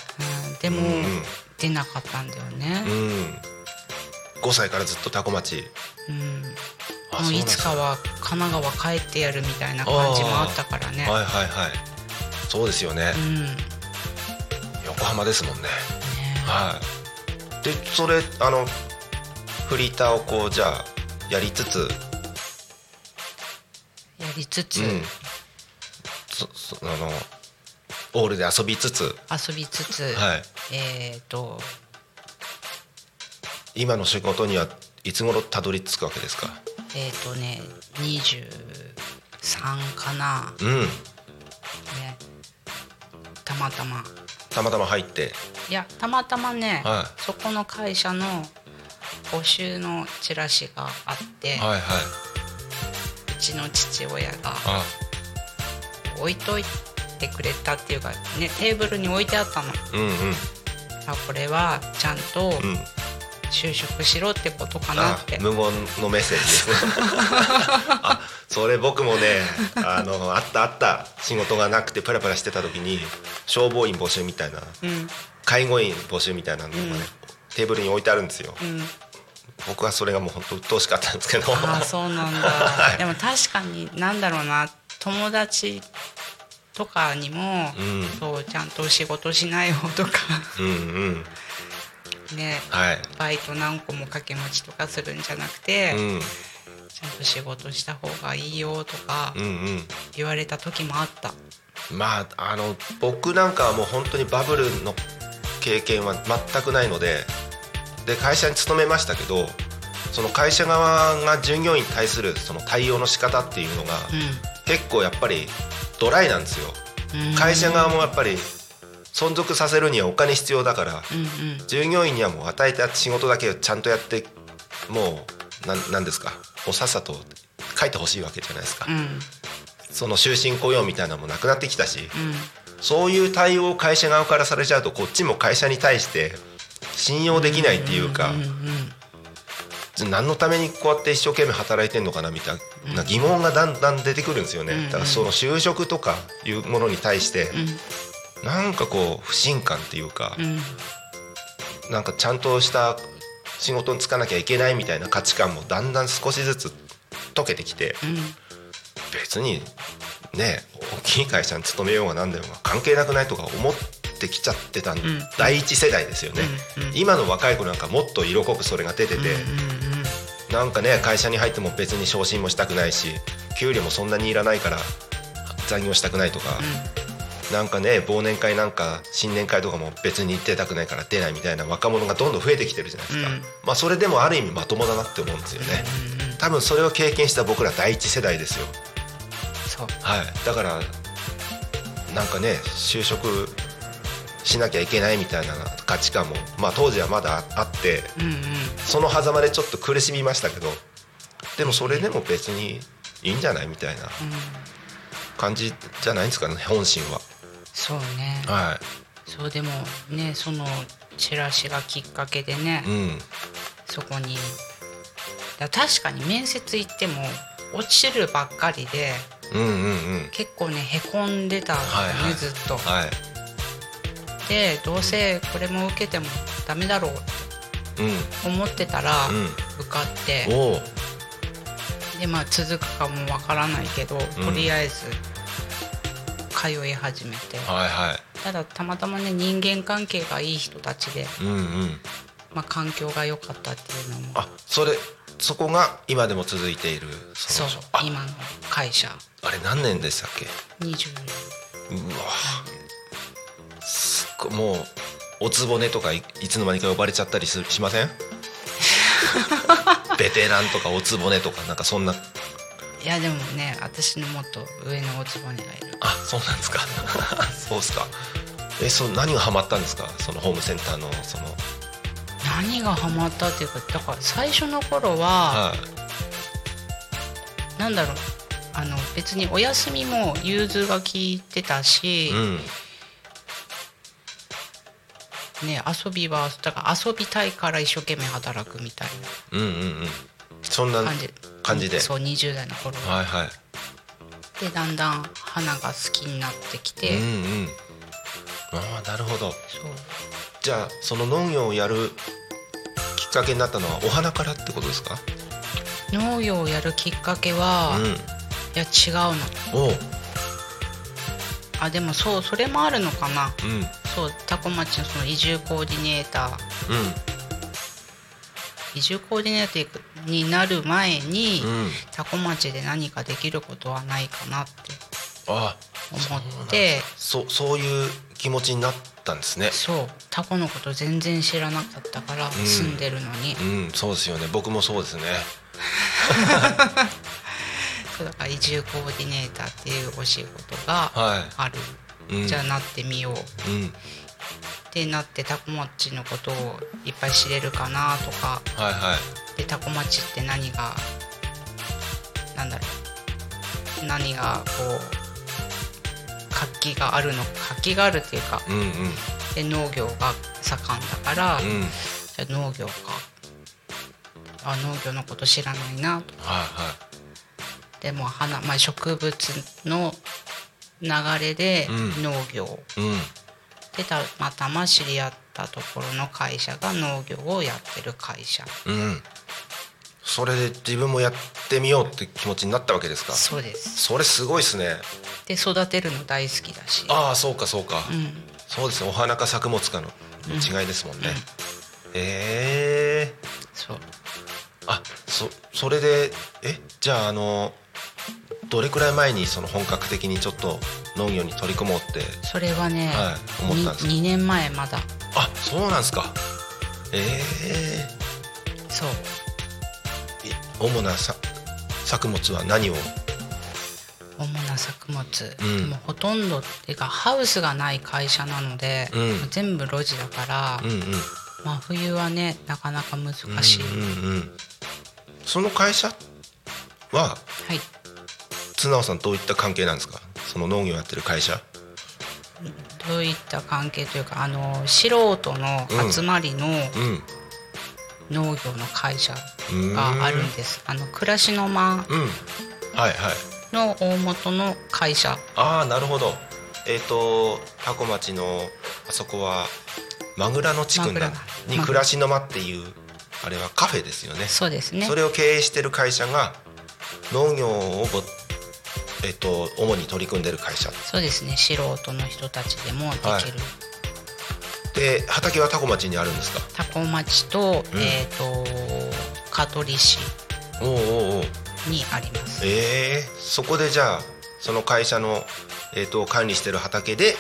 うん、でも、うんうん。出なかったんだよね。うん。5歳からずっとタコ町。うん、あもういつかは神奈川帰ってやるみたいな感じもあったからね。はいはいはい。そうですよね、うん。ね横浜ですもんね。はい。でそれあのフリーターをこうじゃあやりつつやりつつ、うん。そそあのオールで遊びつつ。遊びつつ、はい。えっ、と。今の仕事にはいつ頃たどり着くわけですか？えっ、とね23かな。うん。ね。たまたま。たまたま入って。いやたまたまね、はそこの会社の募集のチラシがあって、はいはい。うちの父親があ置いといてくれたっていうかねテーブルに置いてあったの。うんうん。あこれはちゃんとうん。就職しろってことかなあって、無言のメッセージですね。あそれ僕もねあのあったあった。仕事がなくてプラプラしてた時に消防員募集みたいな。うん。介護員募集みたいなのがね、うん。テーブルに置いてあるんですよ。うん僕はそれがもう本当鬱陶しかったんですけど。ああそうなんだ、はい。でも確かになんだろうな友達とかにも、うん。そうちゃんと仕事しないよとか。うんうん。ねはい。バイト何個も掛け持ちとかするんじゃなくて、うん。ちゃんと仕事した方がいいよとかうんうん。言われた時もあった。まああの僕なんかはもう本当にバブルの経験は全くないのでで会社に勤めましたけどその会社側が従業員に対するその対応の仕方っていうのが結構やっぱりドライなんですよ。うん。会社側もやっぱり存続させるにはお金必要だから従業員にはもう与えた仕事だけをちゃんとやってもうなんなんですかもうさっさと書いてほしいわけじゃないですか。うん。その終身雇用みたいなのもなくなってきたしうん。そういう対応を会社側からされちゃうとこっちも会社に対して信用できないっていうか何のためにこうやって一生懸命働いてんのかなみたいな疑問がだんだん出てくるんですよね、うんだからその就職とかいうものに対して、なんかこう不信感っていうか、うん。なんかちゃんとした仕事に就かなきゃいけないみたいな価値観もだんだん少しずつ解けてきて、別にね大きい会社に勤めようが何だようが関係なくないとか思ってきちゃってた、第一世代ですよね、今の若い子なんかもっと色濃くそれが出てて、なんかね会社に入っても別に昇進もしたくないし給料もそんなにいらないから残業したくないとか、なんかね忘年会なんか新年会とかも別に出たくないから出ないみたいな若者がどんどん増えてきてるじゃないですか、まあそれでもある意味まともだなって思うんですよね、多分それを経験した僕ら第一世代ですよ。はい。だからなんかね就職しなきゃいけないみたいな価値観もまあ当時はまだあって、その狭間でちょっと苦しみましたけどでもそれでも別にいいんじゃないみたいな感じじゃないんですかね本心は。そうね。はそうでもねそのチラシがきっかけでね、い、うん。そこに。だ確かに面接行っても落ちるばっかりでうんうんうん。結構ねへこんでたね、はいはい。ずっと。はいでどうせこれも受けてもダメだろうと思ってたら、うん。受かってう。んでまあ続くかもわからないけど、とりあえず通い始めて。はいはい。ただたまたまね人間関係がいい人たちで、うんうん。まあ、環境が良かったっていうのも。あそれそこが今でも続いているそう今の会社。あ。れ何年でしたっけ？20うわもうおつぼねとかいいつの間にか呼ばれちゃったりすしません？ベテランとかおつぼねとかなんかそんな。いやでもね私のもっと上のおつぼねがいる。あそうなんですか。そうっすか。えその何がハマったんですか？そのホームセンターのその。何がハマったっていうかだから最初の頃は、はい。なんだろう。あの別にお休みも融通が効いてたし、うんね、遊びはだから遊びたいから一生懸命働くみたいうんうんうん。そんなな感じ。感じで。そう20代の頃。ははいはい。でだんだん花が好きになってきて、うんうん。ああなるほど。そう。じゃあその農業をやるきっかけになったのはお花からってことですか？農業をやるきっかけは、いや違うの。うんおう。あでもそうそれもあるのかな。うんうんそう多古町のその移住コーディネーター。移住コーディネーターになる前に、うん。多古町で何かできることはないかなってあ思って。そうそういう気持ちになったんですね。そう。タコのこと全然知らなかったから、住んでるのに。うんそうですよね。僕もそうですね。そうだから移住コーディネーターっていうお仕事がはある、いうんじゃあなってみよう。っうん。てなってタコ町のことをいっぱい知れるかなとか。はいはい。でタコ町って何がなんだろう。何がこう活気があるの活気があるっていうかうんうん。で農業が盛んだから、うん。じゃあ農業か。あ農業のこと知らないなとはいはでも花、まあ、植物の流れでうん。農業、いうん。でたまたま知り合ったところの会社が農業をやってる会社。うん。それで自分もやってみようって気持ちになったわけですか？そうです。それすごいですね。で育てるの大好きだし。ああそうかそうか、うん。そうですね。お花か作物かの違いですもんね、へえ。そう。あそそれでえ？じゃああのどれくらい前にその本格的にちょっと農業に取り組もうってそれはね、はい思ったんです 2, 年前まだ。あそうなんですか。ええそう。い主なさ作物は何を？主な作物、うん。でもほとんどっていうかハウスがない会社なので、うん。全部路地だから、うんうん。真冬はねなかなか難しい、うんうんうん。その会社は？はい綱尾さんどういった関係なんですか？その農業やってる会社？どういった関係というかあの素人の集まりのうん。農業の会社があるんです。あの暮らしの間うん。はいはい。の大元の会社。ああなるほど。えっ、と多古町のあそこはマグラの地区に暮らしの間っていうあれはカフェですよね。そうですね。それを経営してる会社が農業をごえっ、と主に取り組んでる会社。そうですね。素人の人たちでもできる、はい。で畑は多古町にあるんですか？多古町と,、えっ、と香取市にあります。えー、そこでじゃあその会社の、えー、と管理してる畑で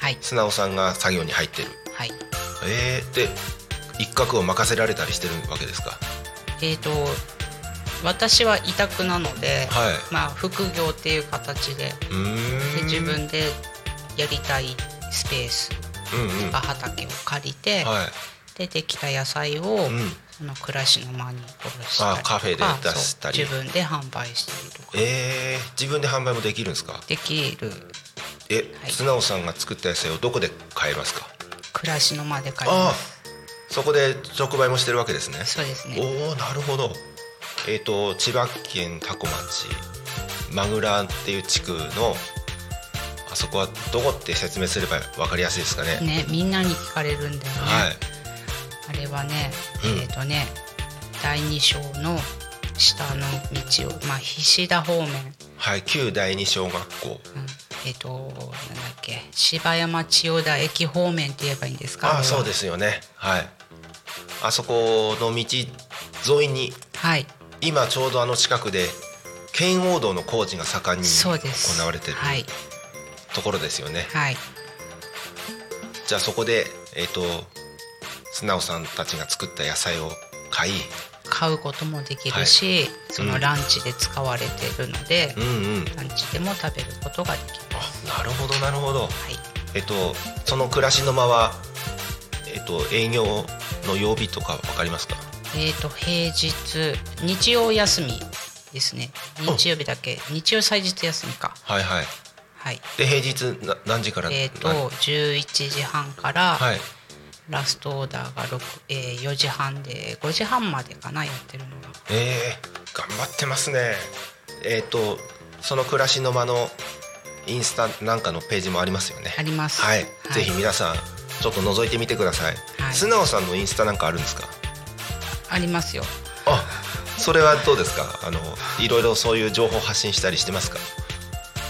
はい。素直さんが作業に入ってる。はい。えー、で一角を任せられたりしてるわけですか？えっ、と私は委託なので、はい。まあ副業っていう形でで自分でやりたいスペースうんうん。とか畑を借りて、はい。でできた野菜を、うん。その暮らしの間に卸したりカフェで出したり。自分で販売したりとか。えー、自分で販売もできるんですか？できる。え、はい。素直さんが作った野菜をどこで買えますか？暮らしの間で買います。そこで直売もしてるわけですね。そうですね。おおなるほどえっ、と千葉県多古町マグラっていう地区のあそこはどこって説明すれば分かりやすいですかね。ねみんなに聞かれるんだよね、はい。あれはね、うん。えっ、とね第二章の下の道をまあ菱田方面、うん、はい旧第二小学校。えっ、となんだっけ柴山千代田駅方面って言えばいいんですか？ああそうですすよね。はい。あそこの道沿いにはい今ちょうどあの近くで圏央道の工事が盛んに行われてるはい。ところですよね、はい。じゃあそこでえっ、と素直さんたちが作った野菜を買い買うこともできるし、そのランチで使われてるので、うんうん。ランチでも食べることができます。あなるほどなるほど。はい。えっとその暮らしの間はえっと営業の曜日とか分かりますか？えっ、と平日日曜休みですね。日曜日だけ。日曜祭日休みか。はいはい。はい。で平日な何時から？えっ、とな11時半からはい。ラストオーダーが6、えー4時半で5時半までかなやってるのがえー、頑張ってますね。えっ、とその暮らしの間のインスタなんかのページもありますよね。あります。はい、ぜひ皆さんちょっと覗いてみてください、はい。素直さんのインスタなんかあるんですか？ありますよ。あそれはどうですか？あのいろいろそういう情報発信したりしてますか？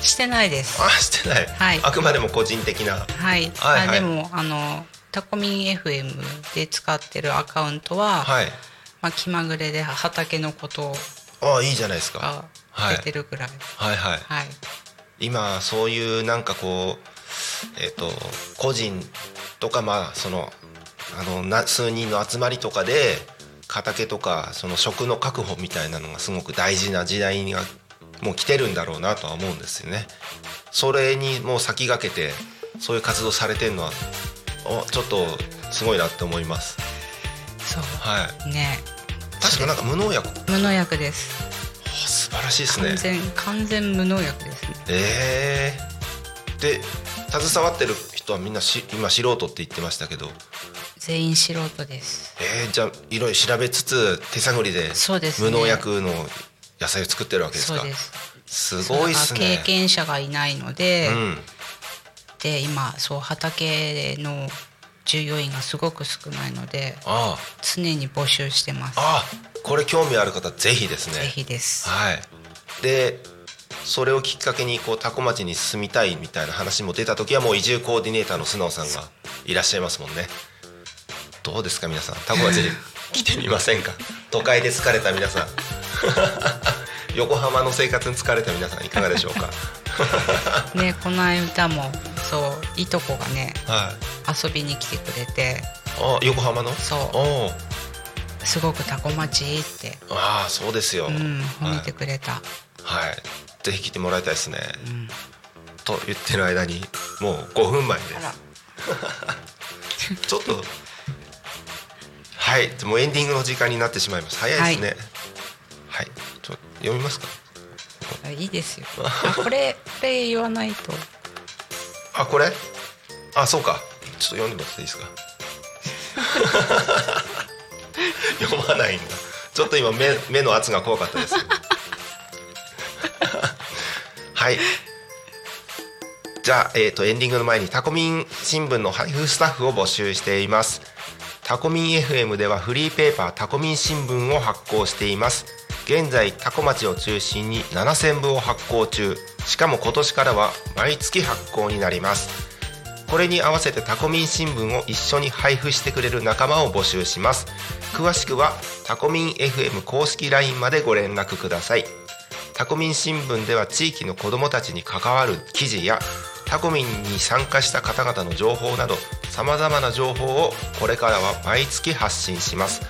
してないです。あしてない、はい。あくまでも個人的な。はい、はいはい。あでもあのタコミン FM で使ってるアカウントは、はい。まあ、気まぐれで畑のことあいいじゃないですか。出てるぐらい。はいはい。はい、今そういうなんかこうえっ、と個人とかまあそのあのな数人の集まりとかで畑とかその食の確保みたいなのがすごく大事な時代にはもう来てるんだろうなとは思うんですよね。それにもう先駆けてそういう活動されてるのはおちょっとすごいなって思います。そうはい。ね確かなんか無農薬、無農薬ですあ素晴らしいですね。完全完全無農薬ですねえー、で携わってる人はみんなし今素人って言ってましたけど、全員素人です。えー、じゃあいろいろ調べつつ手探りでそうですね。無農薬の野菜を作ってるわけですか？そうです。すごいっすね。経験者がいないので、うん。で今そう畑の従業員がすごく少ないのであ常に募集してます。ああこれ興味ある方ぜひですね。ぜひです。はい。でそれをきっかけにこう多古町に住みたいみたいな話も出た時はもう移住コーディネーターの素直さんがいらっしゃいますもんねどうですか皆さん。多古町に。来てみませんか。都会で疲れた皆さん。横浜の生活に疲れた皆さんいかがでしょうか。ねこの間もそういとこがねはい。遊びに来てくれて。あ横浜の？そう。すごくタコ町って。ああそうですよ、うん褒めはい、てくれた、はい、ぜひ来てもらいたいですね、うん。と言ってる間にもう5分前です。ちょっとはい。もうエンディングの時間になってしまいます早いですね。はい、ちょ読みますか？あいいですよ。あこれこれ言わないと。あこれ？あそうか。ちょっと読んでもらっていいですか？読まないんだ。ちょっと今目目の圧が怖かったです。はい。じゃあ、えー、とエンディングの前にタコミン新聞の配布スタッフを募集していますタコミン FM ではフリーペーパータコミン新聞を発行しています。現在タコ町を中心に7000部を発行中。しかも今年からは毎月発行になります。これに合わせてタコミン新聞を一緒に配布してくれる仲間を募集します。詳しくはタコミン FM 公式 LINE までご連絡ください。タコミン新聞では地域の子どもたちに関わる記事やタコミンに参加した方々の情報などさまざまな情報をこれからは毎月発信します。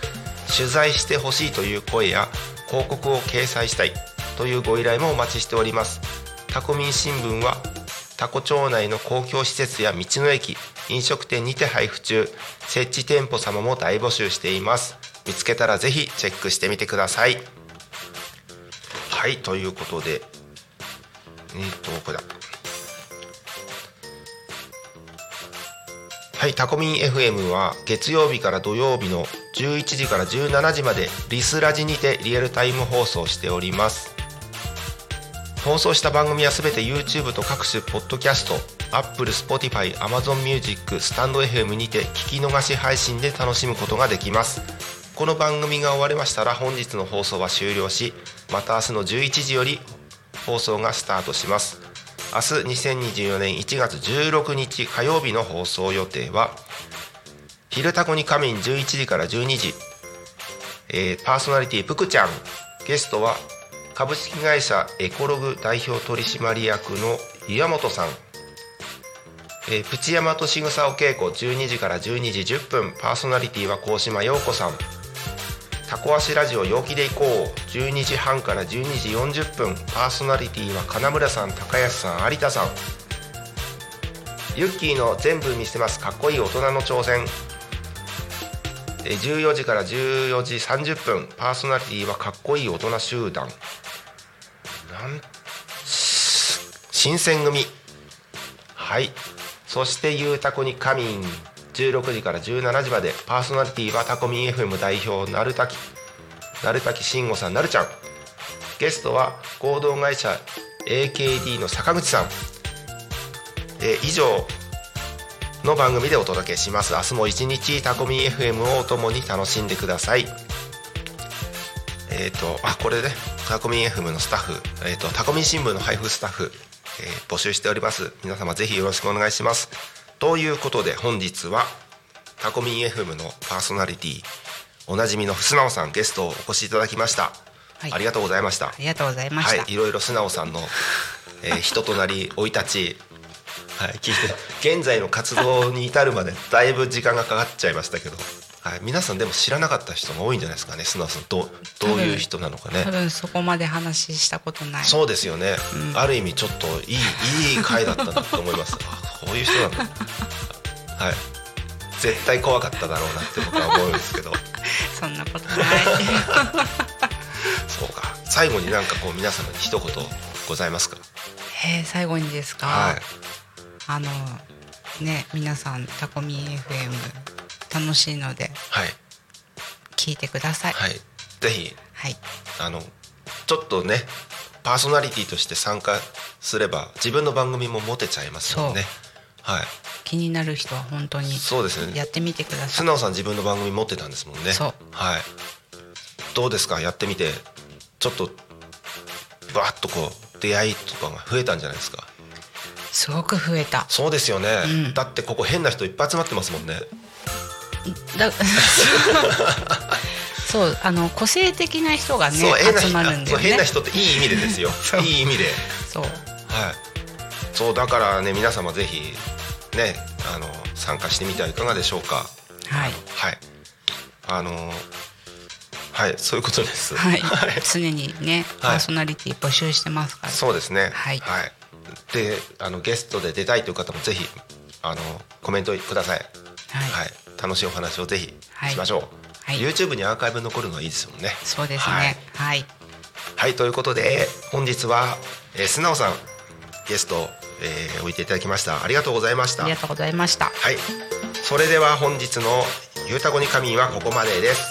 取材してほしいという声や広告を掲載したいというご依頼もお待ちしております。タコミン新聞はタコ町内の公共施設や道の駅飲食店にて配布中。設置店舗様も大募集しています。見つけたらぜひチェックしてみてください。はいということで。えっ、とこれだ。はいタコミン FM は月曜日から土曜日の11時から17時までリスラジにてリアルタイム放送しております。放送した番組はすべて YouTube と各種ポッドキャスト Apple、Spotify、Amazon Music、スタンド FM にて聞き逃し配信で楽しむことができます。この番組が終わりましたら本日の放送は終了しまた明日の11時より放送がスタートします。明日2024年1月16日火曜日の放送予定は「昼タコに仮眠」11時から12時、えーパーソナリティぷくちゃん。ゲストは株式会社エコログ代表取締役の岩本さん、えープチヤマとしぐさお稽古12時から12時10分。パーソナリティは高島陽子さん。タコ足ラジオ陽気でいこう。12時半から12時40分。パーソナリティは金村さん高安さん有田さん。ユッキーの全部見せます。かっこいい大人の挑戦。14時から14時30分。パーソナリティはかっこいい大人集団。なんし新選組。はい。そしてゆうたこに仮眠16時から17時までパーソナリティはタコミン FM 代表なるたきなるたきしんごさんなるちゃん。ゲストは合同会社 AKD の坂口さん、え以上の番組でお届けします。明日も一日タコミン FM をお共に楽しんでください。えっ、とあこれね。タコミン FM のスタッフ、えー、とタコミン新聞の配布スタッフ、えー募集しております。皆様ぜひよろしくお願いします。ということで本日はタコミン FM のパーソナリティおなじみの素直さんゲストをお越しいただきました、はい。ありがとうございました。ありがとうございました、はい、いろいろ素直さんの、えー 人となり生い立ち、はい、聞いて現在の活動に至るまでだいぶ時間がかかっちゃいましたけど、はい、皆さんでも知らなかった人が多いんじゃないですかね素直さん。どうどういう人なのかね。多分そこまで話したことない。そうですよね、ある意味ちょっといいいい回だったなと思います。あこういう人なんだ。はい。絶対怖かっただろうなって僕は思うんですけど。そんなことない。そうか。最後になんかこう皆様に一言ございますか？えー最後にですか、はい。あのね皆さんタコミン FM 楽しいのではい。聞いてください。はい。ぜひはい。あのちょっとねパーソナリティとして参加すれば自分の番組も持てちゃいますもんねはい。気になる人は本当にそうですね。やってみてください。素直さん自分の番組持ってたんですもんね。そう。はい。どうですか？やってみて。ちょっとバーッとこう出会いとかが増えたんじゃないですか？すごく増えた。そうですよね、うん。だってここ変な人いっぱい集まってますもんね。だ そうあの個性的な人がねそう変な集人まるんだよね。そう変な人っていい意味でですよ。いい意味で。そう。はい、そうだからね皆様ぜひねあの参加してみてはいかがでしょうか。はい。はい。あのはいそういうことです。はい、常にねパはい。ーソナリティ募集してますから、そうですね。はい。であのゲストで出たいという方もぜひあのコメントください。はい。はい、楽しいお話をぜひはいしましょう、はい。YouTube にアーカイブ残るのはいいですもんね。そうですはい。ねはい、はいということで本日は、えー、素直さんゲスト、えー置いていただきました。ありがとうございました。ありがとうございました。はい。それでは本日の「ゆうたこに仮眠」はここまでです。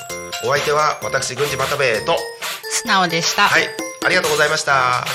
お相手は私郡司又兵衛と。素直でした、はい。ありがとうございました